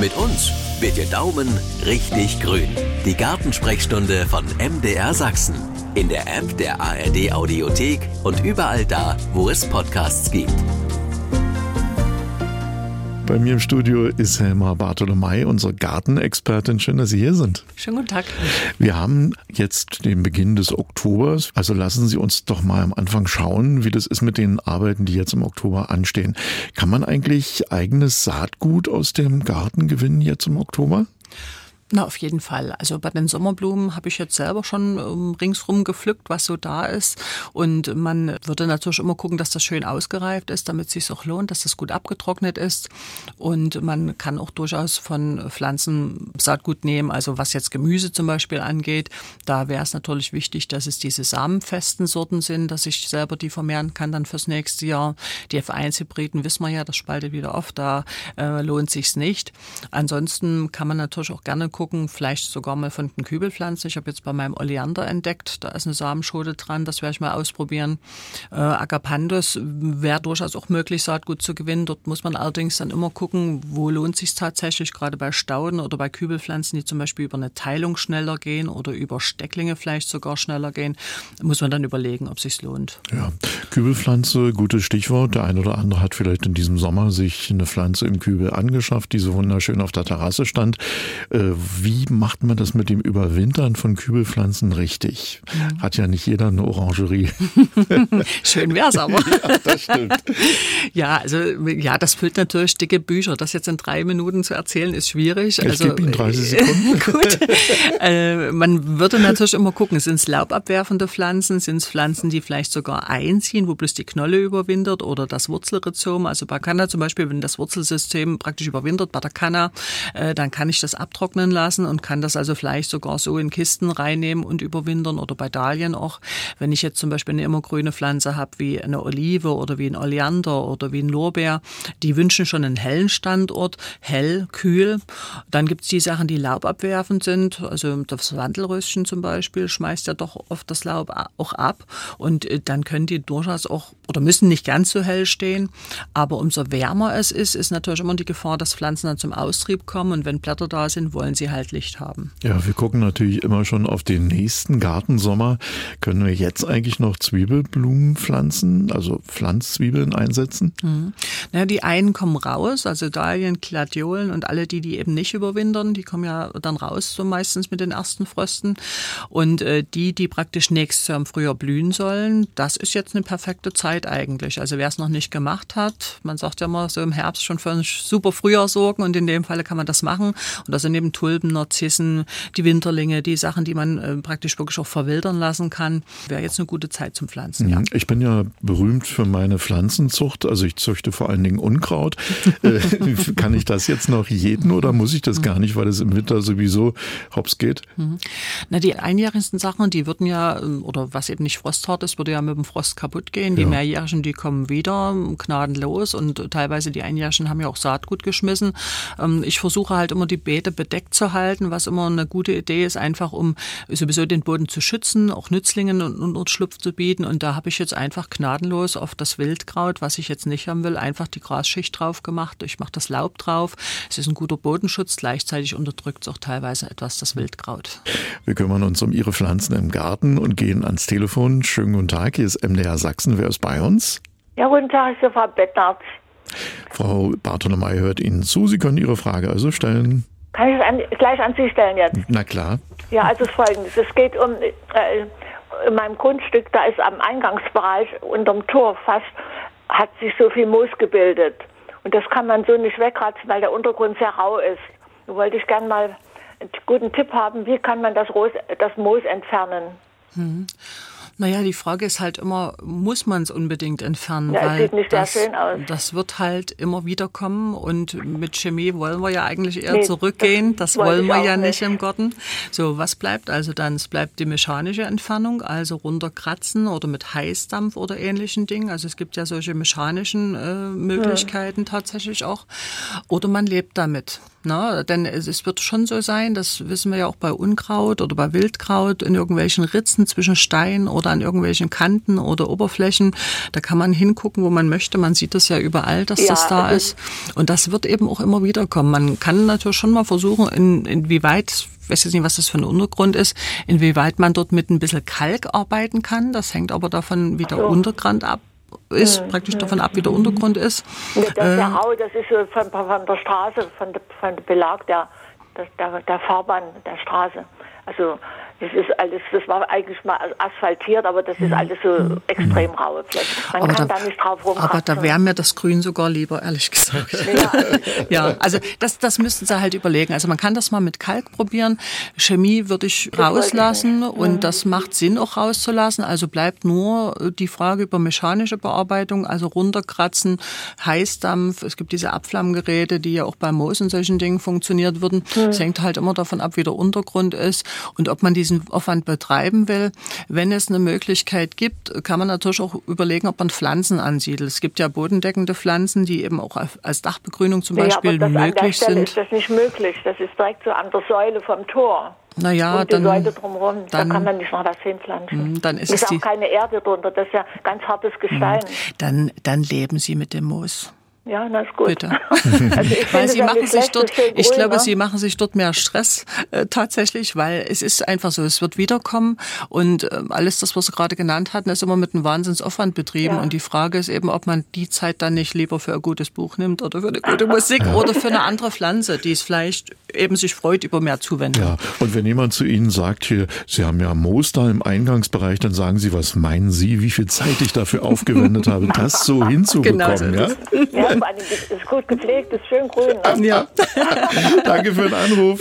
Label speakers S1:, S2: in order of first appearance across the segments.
S1: Mit uns wird Ihr Daumen richtig grün. Die Gartensprechstunde von MDR Sachsen. In der App der ARD Audiothek und überall da, wo es Podcasts gibt.
S2: Bei mir im Studio ist Helma Bartolomei, unsere Gartenexpertin. Schön, dass Sie hier sind.
S3: Schönen guten Tag.
S2: Wir haben jetzt den Beginn des Oktobers. Also lassen Sie uns doch mal am Anfang schauen, wie das ist mit den Arbeiten, die jetzt im Oktober anstehen. Kann man eigentlich eigenes Saatgut aus dem Garten gewinnen jetzt im Oktober?
S3: Na, auf jeden Fall. Also bei den Sommerblumen habe ich jetzt selber schon ähm, ringsrum gepflückt, was so da ist. Und man würde natürlich immer gucken, dass das schön ausgereift ist, damit es sich auch lohnt, dass das gut abgetrocknet ist. Und man kann auch durchaus von Pflanzen Saatgut nehmen, also was jetzt Gemüse zum Beispiel angeht. Da wäre es natürlich wichtig, dass es diese samenfesten Sorten sind, dass ich selber die vermehren kann dann fürs nächste Jahr. Die F1-Hybriden wissen wir ja, das spaltet wieder auf, da äh, lohnt sich's nicht. Ansonsten kann man natürlich auch gerne gucken, vielleicht sogar mal von den Kübelpflanzen. Ich habe jetzt bei meinem Oleander entdeckt, da ist eine Samenschote dran, das werde ich mal ausprobieren. Äh, Agapandus wäre durchaus auch möglich, Saatgut zu gewinnen. Dort muss man allerdings dann immer gucken, wo lohnt sich tatsächlich, gerade bei Stauden oder bei Kübelpflanzen, die zum Beispiel über eine Teilung schneller gehen oder über Stecklinge vielleicht sogar schneller gehen, muss man dann überlegen, ob sich lohnt.
S2: Ja, Kübelpflanze, gutes Stichwort. Der eine oder andere hat vielleicht in diesem Sommer sich eine Pflanze im Kübel angeschafft, die so wunderschön auf der Terrasse stand. Äh, wie macht man das mit dem Überwintern von Kübelpflanzen richtig? Mhm. Hat ja nicht jeder eine Orangerie.
S3: Schön wär's aber.
S2: ja, das stimmt.
S3: Ja, also ja, das füllt natürlich dicke Bücher. Das jetzt in drei Minuten zu erzählen, ist schwierig.
S2: Ich
S3: also,
S2: gebe Ihnen 30 Sekunden.
S3: gut. Äh, man würde natürlich immer gucken, sind es laubabwerfende Pflanzen, sind es Pflanzen, die vielleicht sogar einziehen, wo bloß die Knolle überwintert oder das Wurzelrhizom. Also bei Kanna zum Beispiel, wenn das Wurzelsystem praktisch überwintert bei der Kanna, äh, dann kann ich das abtrocknen lassen und kann das also vielleicht sogar so in Kisten reinnehmen und überwintern oder bei Dahlien auch. Wenn ich jetzt zum Beispiel eine immergrüne Pflanze habe wie eine Olive oder wie ein Oleander oder wie ein Lorbeer, die wünschen schon einen hellen Standort, hell, kühl. Dann gibt's die Sachen, die laubabwerfend sind. Also das Wandelröschen zum Beispiel schmeißt ja doch oft das Laub auch ab. Und äh, dann können die durchaus auch oder müssen nicht ganz so hell stehen. Aber umso wärmer es ist, ist natürlich immer die Gefahr, dass Pflanzen dann zum Austrieb kommen. Und wenn Blätter da sind, wollen sie halt Licht haben.
S2: Ja, wir gucken natürlich immer schon auf den nächsten Gartensommer. Können wir jetzt eigentlich noch Zwiebelblumen pflanzen, also Pflanzzwiebeln einsetzen?
S3: Mhm. Naja, die einen kommen raus, also Dahlien, Gladiolen und alle die, die eben nicht überwintern, die kommen ja dann raus, so meistens mit den ersten Frösten. Und äh, die, die praktisch nächstes Jahr im Frühjahr blühen sollen, das ist jetzt eine perfekte Zeit eigentlich. Also wer es noch nicht gemacht hat, man sagt ja immer so im Herbst schon für ein super Frühjahr sorgen und in dem Falle kann man das machen. Und das sind eben Tulpen, Narzissen, die Winterlinge, die Sachen, die man äh, praktisch wirklich auch verwildern lassen kann. Wäre jetzt eine gute Zeit zum Pflanzen, ja.
S2: Ich bin ja berühmt für meine Pflanzenzucht, also ich züchte vor allen Dingen Unkraut. Äh, kann ich das jetzt noch jeden oder muss ich das gar nicht, weil es im Winter sowieso hops geht?
S3: Mhm. Na, die einjährigsten Sachen, die würden ja, ähm, oder was eben nicht frosthart ist, würde ja mit dem Frost kaputt gehen. Die
S2: Ja.
S3: mehrjährigen, die kommen wieder gnadenlos und teilweise die einjährigen haben ja auch Saatgut geschmissen. Ähm, Ich versuche halt immer die Beete bedeckt zu halten, was immer eine gute Idee ist, einfach um sowieso den Boden zu schützen, auch Nützlingen und Unterschlupf zu bieten. Und da habe ich jetzt einfach gnadenlos auf das Wildkraut, was ich jetzt nicht haben will, einfach die Grasschicht drauf gemacht. Ich mache das Laub drauf. Es ist ein guter Bodenschutz. Gleichzeitig unterdrückt es auch teilweise etwas das Wildkraut.
S2: Wir kümmern uns um Ihre Pflanzen im Garten und gehen ans Telefon. Schönen guten Tag, hier ist MDR Sachsen. Wer ist bei uns?
S4: Ja, guten Tag, ich bin Frau Bettnarz.
S2: Frau Bartolomei hört Ihnen zu. Sie können Ihre Frage also stellen.
S4: Kann ich es an, gleich an Sie stellen jetzt?
S2: Na klar.
S4: Ja, also folgendes. Es geht um, äh, in meinem Grundstück, da ist am Eingangsbereich unterm Tor fast, hat sich so viel Moos gebildet. Und das kann man so nicht wegratzen, weil der Untergrund sehr rau ist. Da wollte ich gerne mal einen guten Tipp haben, wie kann man das, Ros das Moos entfernen?
S3: Naja, die Frage ist halt immer, muss man es unbedingt entfernen?
S4: Ja,
S3: weil
S4: sieht nicht sehr
S3: das,
S4: schön aus.
S3: Das wird halt immer wieder kommen und mit Chemie wollen wir ja eigentlich eher
S4: Nee,
S3: zurückgehen. Das,
S4: das
S3: wollen wir ja
S4: nicht.
S3: nicht im Garten. So, was bleibt also dann? Es bleibt die mechanische Entfernung, also runterkratzen oder mit Heißdampf oder ähnlichen Dingen. Also es gibt ja solche mechanischen äh, Möglichkeiten tatsächlich auch. Oder man lebt damit. Na, denn es wird schon so sein, das wissen wir ja auch bei Unkraut oder bei Wildkraut, in irgendwelchen Ritzen zwischen Steinen oder an irgendwelchen Kanten oder Oberflächen. Da kann man hingucken, wo man möchte. Man sieht das ja überall, dass ja, das da ist. Und das wird eben auch immer wieder kommen. Man kann natürlich schon mal versuchen, in, inwieweit ich weiß jetzt nicht, was das für ein Untergrund ist, inwieweit man dort mit ein bisschen Kalk arbeiten kann. Das hängt aber davon, wie der so. Untergrund ab ist, mhm. praktisch davon ab, wie der Untergrund ist.
S4: Das ist äh, der Rau, das ist von, von der Straße, von, der, von der Belag der, der, der Fahrbahn der Straße. Also das ist alles, das war eigentlich mal asphaltiert, aber das ist alles so extrem raue Fläche. Man aber kann da, da nicht drauf rumkratzen.
S3: Aber da wäre mir das Grün sogar lieber, ehrlich gesagt. Ja, also das, das müssten Sie halt überlegen. Also man kann das mal mit Kalk probieren. Chemie würde ich das rauslassen ich und mhm. das macht Sinn auch rauszulassen. Also bleibt nur die Frage über mechanische Bearbeitung, also runterkratzen, Heißdampf. Es gibt diese Abflammgeräte, die ja auch bei Moos und solchen Dingen funktioniert würden. Es mhm. hängt halt immer davon ab, wie der Untergrund ist und ob man diese diesen Aufwand betreiben will. Wenn es eine Möglichkeit gibt, kann man natürlich auch überlegen, ob man Pflanzen ansiedelt. Es gibt ja bodendeckende Pflanzen, die eben auch als Dachbegrünung zum Beispiel ja, aber das möglich an der Stelle sind.
S4: ist das nicht möglich. Das ist direkt so an der Säule vom Tor.
S3: Naja,
S4: die dann, drumherum, dann, da kann man nicht noch was hinpflanzen.
S3: Hm, dann ist,
S4: ist
S3: es
S4: auch keine Erde drunter, das ist ja ganz hartes Gestein. Hm,
S3: dann, dann leben Sie mit dem Moos.
S4: Ja, na ist gut.
S3: Bitte. also weil sie machen sich dort, ich glaube, ne? sie machen sich dort mehr Stress äh, tatsächlich, weil es ist einfach so, es wird wiederkommen und äh, alles das, was Sie gerade genannt hatten, ist immer mit einem Wahnsinnsaufwand betrieben ja. und die Frage ist eben, ob man die Zeit dann nicht lieber für ein gutes Buch nimmt oder für eine gute Musik oder für eine andere Pflanze, die es vielleicht eben sich freut über mehr Zuwendung.
S2: Ja, und wenn jemand zu Ihnen sagt, hier, Sie haben ja Moos da im Eingangsbereich, dann sagen Sie, was meinen Sie, wie viel Zeit ich dafür aufgewendet habe, das so hinzubekommen, genau so ja?
S4: ja? Vor allem ist gut gepflegt, ist schön grün. Ne?
S2: Ja. Danke für den Anruf.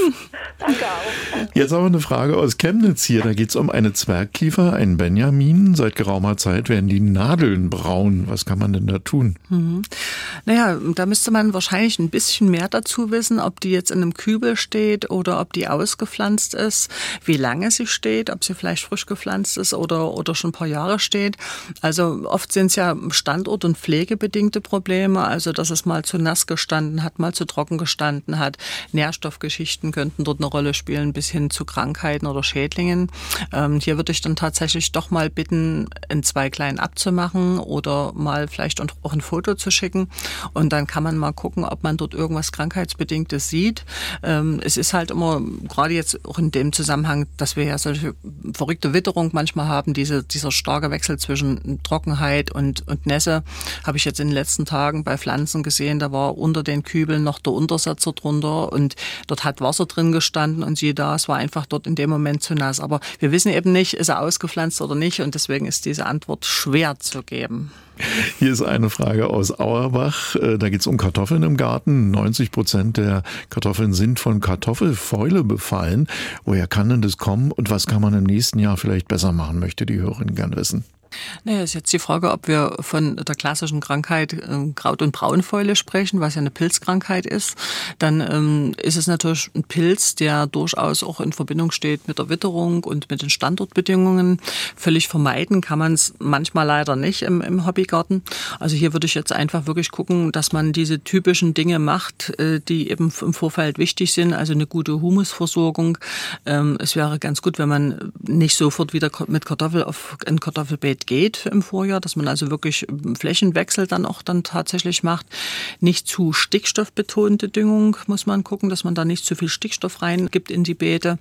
S4: Danke auch.
S2: Jetzt haben wir eine Frage aus Chemnitz hier. Da geht es um eine Zwergkiefer, einen Benjamin. Seit geraumer Zeit werden die Nadeln braun. Was kann man denn da tun?
S3: Mhm. Naja, da müsste man wahrscheinlich ein bisschen mehr dazu wissen, ob die jetzt in einem Kübel steht oder ob die ausgepflanzt ist, wie lange sie steht, ob sie vielleicht frisch gepflanzt ist oder, oder schon ein paar Jahre steht. Also oft sind es ja Standort- und pflegebedingte Probleme. Also also dass es mal zu nass gestanden hat, mal zu trocken gestanden hat. Nährstoffgeschichten könnten dort eine Rolle spielen, bis hin zu Krankheiten oder Schädlingen. Ähm, hier würde ich dann tatsächlich doch mal bitten, in zwei kleinen abzumachen oder mal vielleicht auch ein Foto zu schicken. Und dann kann man mal gucken, ob man dort irgendwas Krankheitsbedingtes sieht. Ähm, es ist halt immer, gerade jetzt auch in dem Zusammenhang, dass wir ja solche verrückte Witterung manchmal haben, diese, dieser starke Wechsel zwischen Trockenheit und, und Nässe, habe ich jetzt in den letzten Tagen bei Pflanzen gesehen, da war unter den Kübeln noch der Untersetzer drunter und dort hat Wasser drin gestanden und siehe da, es war einfach dort in dem Moment zu nass. Aber wir wissen eben nicht, ist er ausgepflanzt oder nicht und deswegen ist diese Antwort schwer zu geben.
S2: Hier ist eine Frage aus Auerbach. Äh, da geht es um Kartoffeln im Garten. 90 Prozent der Kartoffeln sind von Kartoffelfäule befallen. Woher kann denn das kommen und was kann man im nächsten Jahr vielleicht besser machen, möchte die Hörerin gern wissen.
S3: Naja, ist jetzt die Frage, ob wir von der klassischen Krankheit äh, Kraut- und Braunfäule sprechen, was ja eine Pilzkrankheit ist. Dann ähm, ist es natürlich ein Pilz, der durchaus auch in Verbindung steht mit der Witterung und mit den Standortbedingungen. Völlig vermeiden kann man es manchmal leider nicht im, im Hobbygarten. Also hier würde ich jetzt einfach wirklich gucken, dass man diese typischen Dinge macht, äh, die eben im Vorfeld wichtig sind. Also eine gute Humusversorgung. Ähm, es wäre ganz gut, wenn man nicht sofort wieder mit Kartoffel auf ein Kartoffelbeet geht im Vorjahr, dass man also wirklich Flächenwechsel dann auch dann tatsächlich macht. Nicht zu stickstoffbetonte Düngung muss man gucken, dass man da nicht zu viel Stickstoff reingibt in die Beete.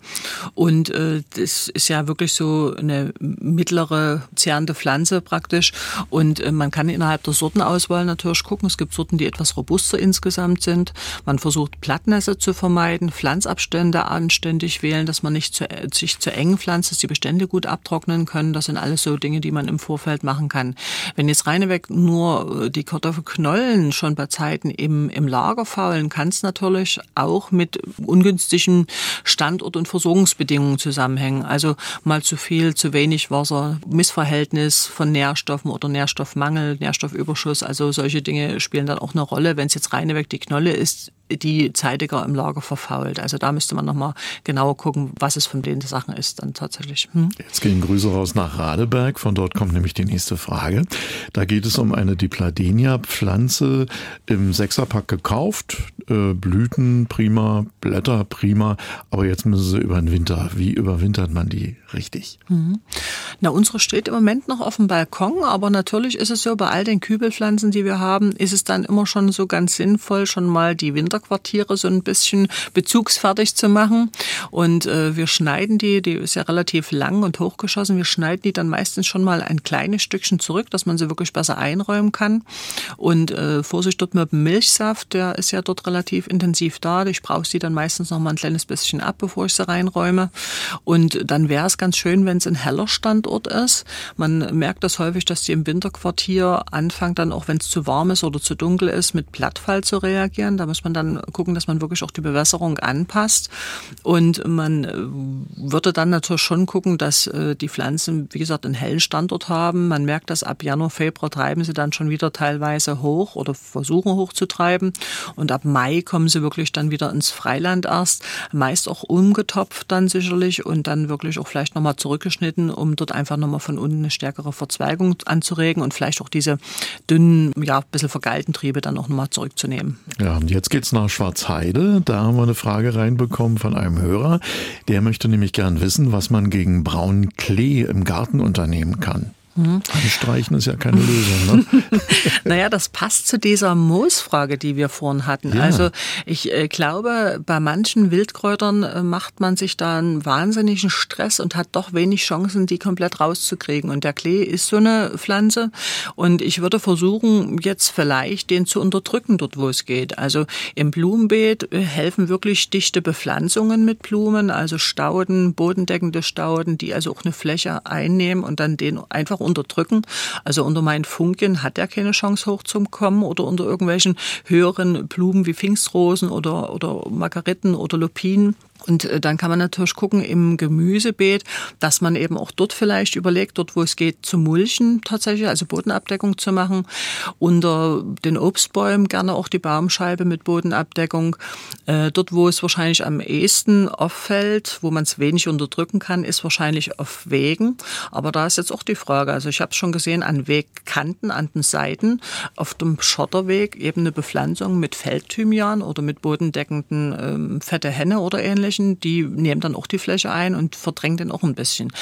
S3: Und äh, das ist ja wirklich so eine mittlere zehrende Pflanze praktisch. Und äh, man kann innerhalb der Sortenauswahl natürlich gucken. Es gibt Sorten, die etwas robuster insgesamt sind. Man versucht Plattnässe zu vermeiden, Pflanzabstände anständig wählen, dass man nicht zu, sich zu eng pflanzt, dass die Bestände gut abtrocknen können. Das sind alles so Dinge, die man im Vorfeld machen kann. Wenn jetzt reineweg nur äh, die Kartoffelknollen schon bei Zeiten im, im Lager faulen, kann es natürlich auch mit ungünstigen Standort- und Versorgungsbedingungen zusammenhängen. Also mal zu viel, zu wenig Wasser, Missverhältnis von Nährstoffen oder Nährstoffmangel, Nährstoffüberschuss. Also solche Dinge spielen dann auch eine Rolle. Wenn es jetzt reineweg die Knolle ist, die zeitiger im Lager verfault. Also da müsste man nochmal genauer gucken, was es von den Sachen ist dann tatsächlich.
S2: Hm? Jetzt gehen Grüße raus nach Radeberg. Von dort kommt nämlich die nächste Frage. Da geht es um eine Dipladenia-Pflanze im Sechserpack gekauft, äh, Blüten prima, Blätter prima, aber jetzt müssen sie über den Winter. Wie überwintert man die richtig? Mhm.
S3: Na, unsere steht im Moment noch auf dem Balkon, aber natürlich ist es so, bei all den Kübelpflanzen, die wir haben, ist es dann immer schon so ganz sinnvoll, schon mal die Winterquartiere so ein bisschen bezugsfertig zu machen. Und äh, wir schneiden die, die ist ja relativ lang und hochgeschossen, wir schneiden die dann meistens schon mal ein kleines Stückchen zurück, dass man sie wirklich besser einräumen kann. Und äh, Vorsicht dort mit dem Milchsaft, der ist ja dort relativ intensiv da. Ich brauche sie dann meistens noch mal ein kleines bisschen ab, bevor ich sie reinräume. Und dann wäre es ganz schön, wenn es ein heller Standort ist. Man merkt das häufig, dass die im Winterquartier anfangen dann auch, wenn es zu warm ist oder zu dunkel ist, mit Blattfall zu reagieren. Da muss man dann gucken, dass man wirklich auch die Bewässerung anpasst. Und man würde dann natürlich schon gucken, dass äh, die Pflanzen, wie gesagt, einen hellen Standort haben. Man merkt, dass ab Januar, Februar treiben sie dann schon wieder teilweise hoch oder versuchen hochzutreiben. Und ab Mai kommen sie wirklich dann wieder ins Freiland erst. Meist auch umgetopft dann sicherlich und dann wirklich auch vielleicht nochmal zurückgeschnitten, um dort einfach nochmal von unten eine stärkere Verzweigung anzuregen und vielleicht auch diese dünnen, ja, ein bisschen vergeilten Triebe dann auch nochmal zurückzunehmen.
S2: Ja, und jetzt geht's nach Schwarzheide. Da haben wir eine Frage reinbekommen von einem Hörer. Der möchte nämlich gern wissen, was man gegen braunen Klee im Garten unternehmen kann. Mhm. Anstreichen ist ja keine Lösung. Ne?
S3: naja, das passt zu dieser Moosfrage, die wir vorhin hatten. Ja. Also ich äh, glaube, bei manchen Wildkräutern äh, macht man sich da einen wahnsinnigen Stress und hat doch wenig Chancen, die komplett rauszukriegen. Und der Klee ist so eine Pflanze. Und ich würde versuchen, jetzt vielleicht den zu unterdrücken, dort wo es geht. Also im Blumenbeet äh, helfen wirklich dichte Bepflanzungen mit Blumen, also Stauden, bodendeckende Stauden, die also auch eine Fläche einnehmen und dann den einfach unterdrücken. Also unter meinen Funken hat er keine Chance hochzukommen oder unter irgendwelchen höheren Blumen wie Pfingstrosen oder, oder Margariten oder Lupinen. Und äh, dann kann man natürlich gucken im Gemüsebeet, dass man eben auch dort vielleicht überlegt, dort wo es geht, zu mulchen tatsächlich, also Bodenabdeckung zu machen. Unter den Obstbäumen gerne auch die Baumscheibe mit Bodenabdeckung. Äh, dort, wo es wahrscheinlich am ehesten auffällt, wo man es wenig unterdrücken kann, ist wahrscheinlich auf Wegen. Aber da ist jetzt auch die Frage, also ich habe es schon gesehen, an Wegkanten, an den Seiten, auf dem Schotterweg eben eine Bepflanzung mit Feldthymian oder mit bodendeckenden ähm, fette Henne oder ähnlich Flächen, die nehmen dann auch die Fläche ein und verdrängen den auch ein bisschen.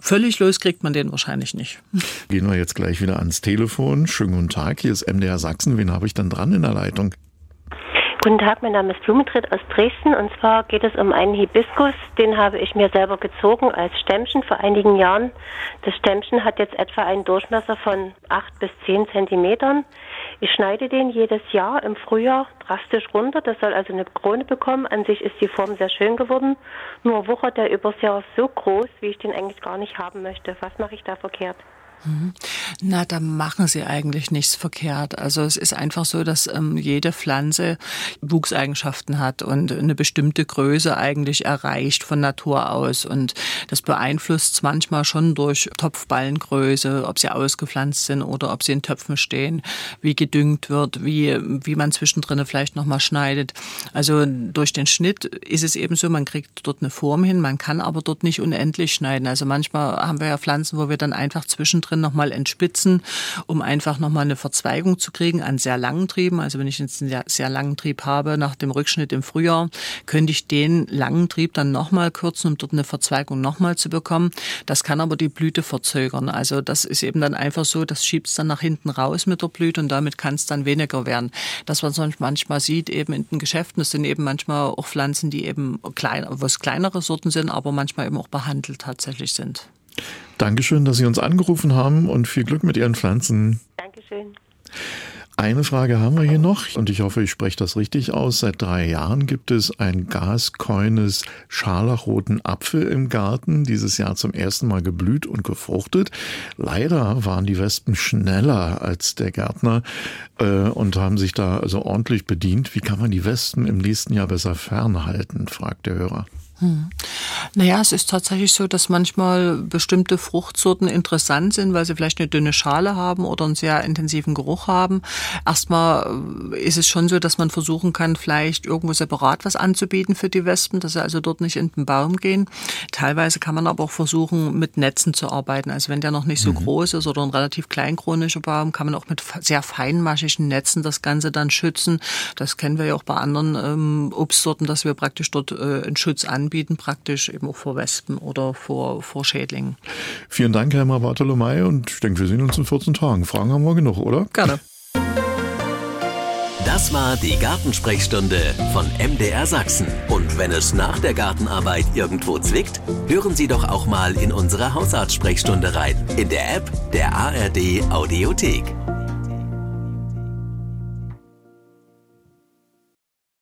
S3: Völlig los kriegt man den wahrscheinlich nicht.
S2: Gehen wir jetzt gleich wieder ans Telefon. Schönen guten Tag, hier ist MDR Sachsen. Wen habe ich dann dran in der Leitung?
S5: Guten Tag, mein Name ist Blumentritt aus Dresden und zwar geht es um einen Hibiskus, den habe ich mir selber gezogen als Stämmchen vor einigen Jahren. Das Stämmchen hat jetzt etwa einen Durchmesser von acht bis zehn Zentimetern. Ich schneide den jedes Jahr im Frühjahr drastisch runter. Das soll also eine Krone bekommen. An sich ist die Form sehr schön geworden. Nur wuchert der übers Jahr so groß, wie ich den eigentlich gar nicht haben möchte. Was mache ich da verkehrt?
S3: Na, da machen sie eigentlich nichts verkehrt. Also es ist einfach so, dass ähm, jede Pflanze Wuchseigenschaften hat und eine bestimmte Größe eigentlich erreicht von Natur aus. Und das beeinflusst manchmal schon durch Topfballengröße, ob sie ausgepflanzt sind oder ob sie in Töpfen stehen, wie gedüngt wird, wie, wie man zwischendrin vielleicht nochmal schneidet. Also durch den Schnitt ist es eben so, man kriegt dort eine Form hin, man kann aber dort nicht unendlich schneiden. Also manchmal haben wir ja Pflanzen, wo wir dann einfach zwischendrin drin nochmal entspitzen, um einfach nochmal eine Verzweigung zu kriegen an sehr langen Trieben. Also wenn ich jetzt einen sehr, sehr langen Trieb habe nach dem Rückschnitt im Frühjahr, könnte ich den langen Trieb dann nochmal kürzen, um dort eine Verzweigung nochmal zu bekommen. Das kann aber die Blüte verzögern. Also das ist eben dann einfach so, das schiebt es dann nach hinten raus mit der Blüte und damit kann es dann weniger werden. Das, was man manchmal sieht eben in den Geschäften, das sind eben manchmal auch Pflanzen, die eben klein, was kleinere Sorten sind, aber manchmal eben auch behandelt tatsächlich sind.
S2: Dankeschön, dass Sie uns angerufen haben und viel Glück mit Ihren Pflanzen.
S5: Dankeschön.
S2: Eine Frage haben wir hier noch und ich hoffe, ich spreche das richtig aus. Seit drei Jahren gibt es ein gaskeunes scharlachroten Apfel im Garten, dieses Jahr zum ersten Mal geblüht und gefruchtet. Leider waren die Wespen schneller als der Gärtner äh, und haben sich da also ordentlich bedient. Wie kann man die Wespen im nächsten Jahr besser fernhalten, fragt der Hörer. Hm.
S3: Naja, es ist tatsächlich so, dass manchmal bestimmte Fruchtsorten interessant sind, weil sie vielleicht eine dünne Schale haben oder einen sehr intensiven Geruch haben. Erstmal äh, ist es schon so, dass man versuchen kann, vielleicht irgendwo separat was anzubieten für die Wespen, dass sie also dort nicht in den Baum gehen. Teilweise kann man aber auch versuchen, mit Netzen zu arbeiten. Also wenn der noch nicht so mhm. groß ist oder ein relativ kleinchronischer Baum, kann man auch mit sehr feinmaschigen Netzen das Ganze dann schützen. Das kennen wir ja auch bei anderen ähm, Obstsorten, dass wir praktisch dort äh, einen Schutz anbieten, praktisch eben auch vor Wespen oder vor, vor Schädlingen.
S2: Vielen Dank, Herr Bartolomei, und ich denke, wir sehen uns in 14 Tagen. Fragen haben wir genug, oder?
S3: Gerne.
S1: Das war die Gartensprechstunde von MDR Sachsen. Und wenn es nach der Gartenarbeit irgendwo zwickt, hören Sie doch auch mal in unsere Hausarztsprechstunde rein. In der App der ARD Audiothek.